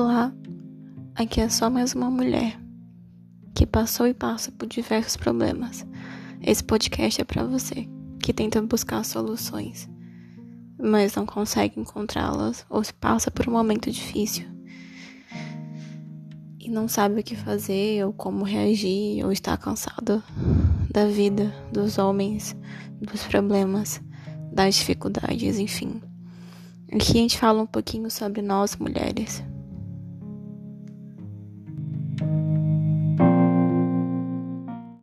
Olá, aqui é só mais uma mulher que passou e passa por diversos problemas. Esse podcast é para você que tenta buscar soluções, mas não consegue encontrá-las ou se passa por um momento difícil e não sabe o que fazer ou como reagir ou está cansado da vida, dos homens, dos problemas, das dificuldades, enfim. Aqui a gente fala um pouquinho sobre nós mulheres.